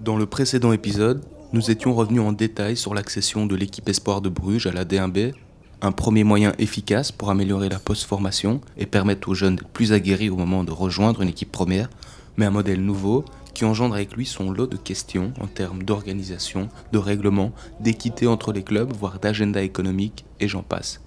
Dans le précédent épisode, nous étions revenus en détail sur l'accession de l'équipe Espoir de Bruges à la D1B, un premier moyen efficace pour améliorer la post-formation et permettre aux jeunes plus aguerris au moment de rejoindre une équipe première, mais un modèle nouveau qui engendre avec lui son lot de questions en termes d'organisation, de règlement, d'équité entre les clubs, voire d'agenda économique, et j'en passe.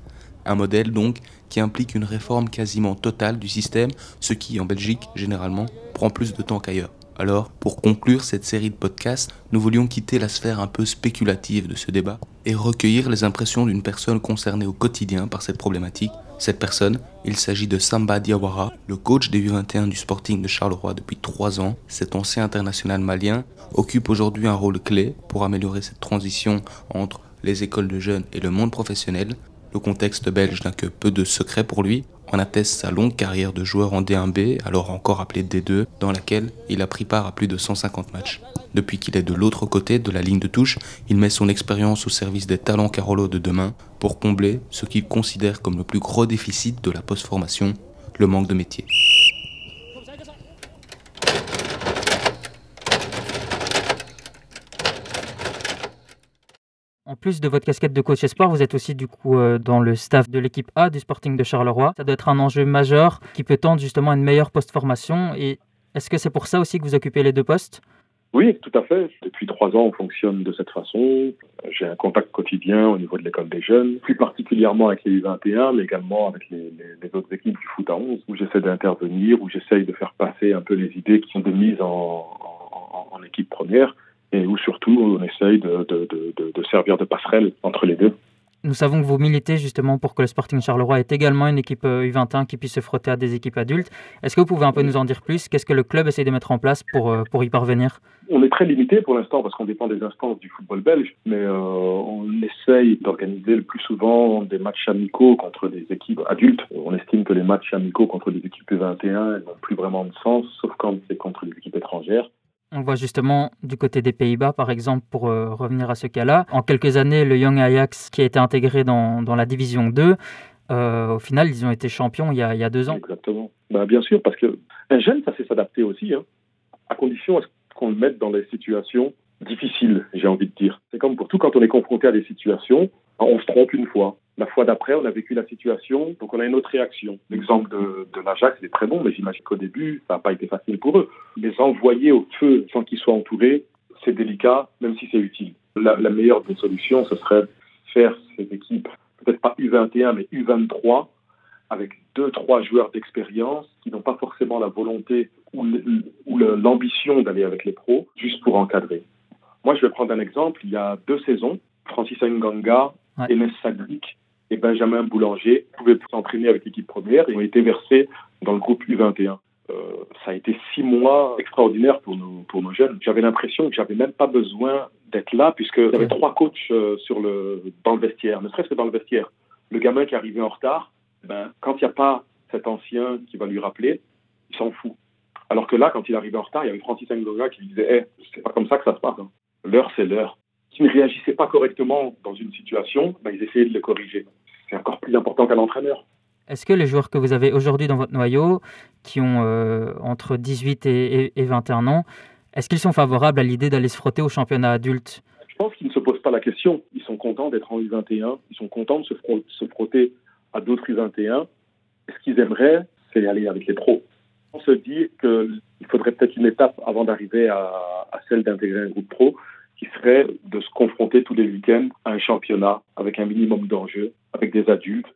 Un modèle donc qui implique une réforme quasiment totale du système, ce qui en Belgique généralement prend plus de temps qu'ailleurs. Alors, pour conclure cette série de podcasts, nous voulions quitter la sphère un peu spéculative de ce débat et recueillir les impressions d'une personne concernée au quotidien par cette problématique. Cette personne, il s'agit de Samba Diawara, le coach des U21 du Sporting de Charleroi depuis trois ans. Cet ancien international malien occupe aujourd'hui un rôle clé pour améliorer cette transition entre les écoles de jeunes et le monde professionnel. Le contexte belge n'a que peu de secrets pour lui, en atteste sa longue carrière de joueur en D1B, alors encore appelé D2, dans laquelle il a pris part à plus de 150 matchs. Depuis qu'il est de l'autre côté de la ligne de touche, il met son expérience au service des talents Carolo de demain pour combler ce qu'il considère comme le plus gros déficit de la post-formation, le manque de métier. Plus de votre casquette de coach espoir, vous êtes aussi du coup euh, dans le staff de l'équipe A du Sporting de Charleroi. Ça doit être un enjeu majeur qui peut tendre justement à une meilleure post-formation. Et est-ce que c'est pour ça aussi que vous occupez les deux postes? Oui, tout à fait. Depuis trois ans, on fonctionne de cette façon. J'ai un contact quotidien au niveau de l'école des jeunes, plus particulièrement avec les U21, mais également avec les, autres équipes du foot à 11, où j'essaie d'intervenir, où j'essaye de faire passer un peu les idées qui sont de mise en, équipe première et où surtout on essaye de, servir de passerelle entre les deux. Nous savons que vous militez justement pour que le Sporting Charleroi ait également une équipe U21 qui puisse se frotter à des équipes adultes. Est-ce que vous pouvez un peu nous en dire plus? Qu'est-ce que le club essaie de mettre en place pour, euh, pour y parvenir? On est très limité pour l'instant parce qu'on dépend des instances du football belge, mais euh, on essaye d'organiser le plus souvent des matchs amicaux contre des équipes adultes. On estime que les matchs amicaux contre des équipes U21 n'ont plus vraiment de sens, sauf quand c'est contre des équipes étrangères. Voit justement du côté des Pays-Bas, par exemple, pour euh, revenir à ce cas-là. En quelques années, le Young Ajax, qui a été intégré dans, la division 2, euh, au final, ils ont été champions il y a, deux ans. Exactement. Bah, bien sûr, parce qu'un jeune, ça sait s'adapter aussi, hein, à condition qu'on le mette dans les situations difficiles, j'ai envie de dire. C'est comme pour tout, quand on est confronté à des situations, on se trompe une fois. La fois d'après, on a vécu la situation, donc on a une autre réaction. L'exemple de, de l'Ajax est très bon, mais j'imagine qu'au début, ça n'a pas été facile pour eux. Les envoyer au feu sans qu'ils soient entourés, c'est délicat, même si c'est utile. La, la, meilleure des solutions, ce serait faire ces équipes, peut-être pas U21, mais U23, avec deux, trois joueurs d'expérience qui n'ont pas forcément la volonté ou l'ambition d'aller avec les pros, juste pour encadrer. Moi, je vais prendre un exemple. Il y a deux saisons, Francis Nganga, ouais. Enes Sadik et Benjamin Boulanger pouvaient s'entraîner avec l'équipe première et ont été versés dans le groupe U21. Euh, ça a été six mois extraordinaires pour nos, pour nos jeunes. J'avais l'impression que j'avais même pas besoin d'être là puisque y avait trois coachs euh, sur le, dans le vestiaire, ne serait-ce que dans le vestiaire. Le gamin qui arrivait en retard, ben, quand il n'y a pas cet ancien qui va lui rappeler, il s'en fout. Alors que là, quand il arrivait en retard, il y avait Francis Ngoga qui lui disait hey, c'est pas comme ça que ça se passe. Hein. L'heure, c'est l'heure. S'ils ne réagissaient pas correctement dans une situation, ben, ils essayaient de le corriger. C'est encore plus important qu'un entraîneur. Est-ce que les joueurs que vous avez aujourd'hui dans votre noyau, qui ont euh, entre 18 et, et, 21 ans, est-ce qu'ils sont favorables à l'idée d'aller se frotter au championnat adulte? Je pense qu'ils ne se posent pas la question. Ils sont contents d'être en U21. Ils sont contents de se, frotter, se frotter à d'autres U21. Ce qu'ils aimeraient, c'est aller avec les pros. On se dit qu'il faudrait peut-être une étape avant d'arriver à, à celle d'intégrer un groupe pro qui serait de se confronter tous les week-ends à un championnat avec un minimum d'enjeux, avec des adultes.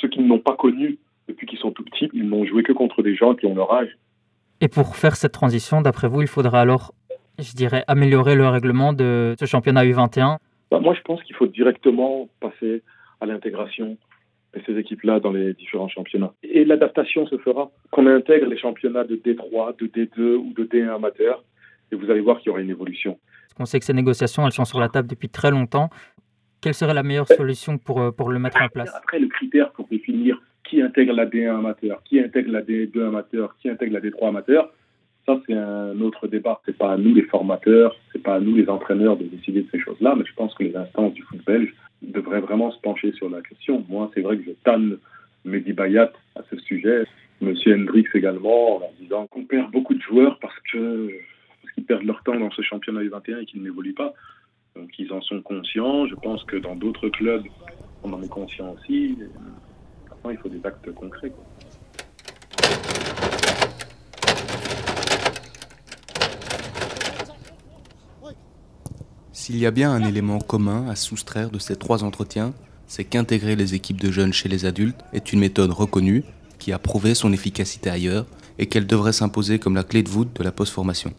Ceux qui ne l'ont pas connu depuis qu'ils sont tout petits, ils n'ont joué que contre des gens qui ont leur âge. Et pour faire cette transition, d'après vous, il faudra alors, je dirais, améliorer le règlement de ce championnat U21 bah, Moi, je pense qu'il faut directement passer à l'intégration de ces équipes-là dans les différents championnats. Et l'adaptation se fera. Qu'on intègre les championnats de D3, de D2 ou de D1 amateur, et vous allez voir qu'il y aura une évolution. On sait que ces négociations, elles sont sur la table depuis très longtemps. Quelle serait la meilleure solution pour, pour le mettre en place? Après, le critère pour définir qui intègre la D1 amateur, qui intègre la D2 amateur, qui intègre la D3 amateur, ça c'est un autre débat. C'est pas à nous les formateurs, c'est pas à nous les entraîneurs de décider de ces choses-là, mais je pense que les instances du foot belge devraient vraiment se pencher sur la question. Moi, c'est vrai que je tanne Mehdi Bayat à ce sujet, Monsieur Hendrix également, en disant qu'on perd beaucoup de joueurs parce que parce perdent leur temps dans ce championnat U21 et qu'ils n'évoluent pas. Donc ils en sont conscients. Je pense que dans d'autres clubs, on en est conscient aussi. Maintenant, il faut des actes concrets. S'il y a bien un élément commun à soustraire de ces trois entretiens, c'est qu'intégrer les équipes de jeunes chez les adultes est une méthode reconnue qui a prouvé son efficacité ailleurs et qu'elle devrait s'imposer comme la clé de voûte de la post-formation.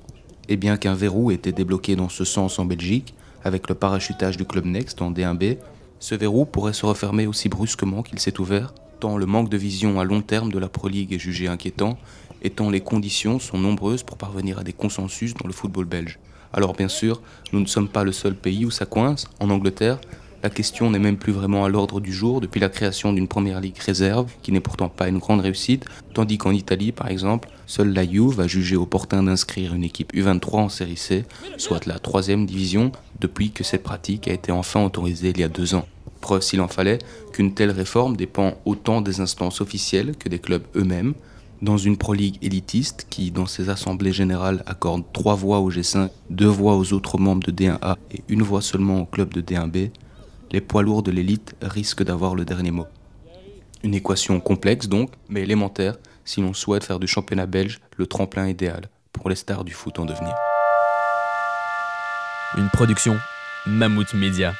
Et bien qu'un verrou ait été débloqué dans ce sens en Belgique, avec le parachutage du club Next en D1B, ce verrou pourrait se refermer aussi brusquement qu'il s'est ouvert, tant le manque de vision à long terme de la Pro League est jugé inquiétant, et tant les conditions sont nombreuses pour parvenir à des consensus dans le football belge. Alors bien sûr, nous ne sommes pas le seul pays où ça coince. En Angleterre, la question n'est même plus vraiment à l'ordre du jour depuis la création d'une première ligue réserve, qui n'est pourtant pas une grande réussite, tandis qu'en Italie, par exemple, seule la Juve a jugé opportun d'inscrire une équipe U23 en série C, soit la troisième division, depuis que cette pratique a été enfin autorisée il y a deux ans. Preuve s'il en fallait qu'une telle réforme dépend autant des instances officielles que des clubs eux-mêmes, dans une Pro League élitiste qui, dans ses assemblées générales, accorde trois voix au G5, deux voix aux autres membres de D1A et une voix seulement au club de D1B, les poids lourds de l'élite risquent d'avoir le dernier mot. Une équation complexe donc, mais élémentaire si l'on souhaite faire du championnat belge le tremplin idéal pour les stars du foot en devenir. Une production Mammouth Media.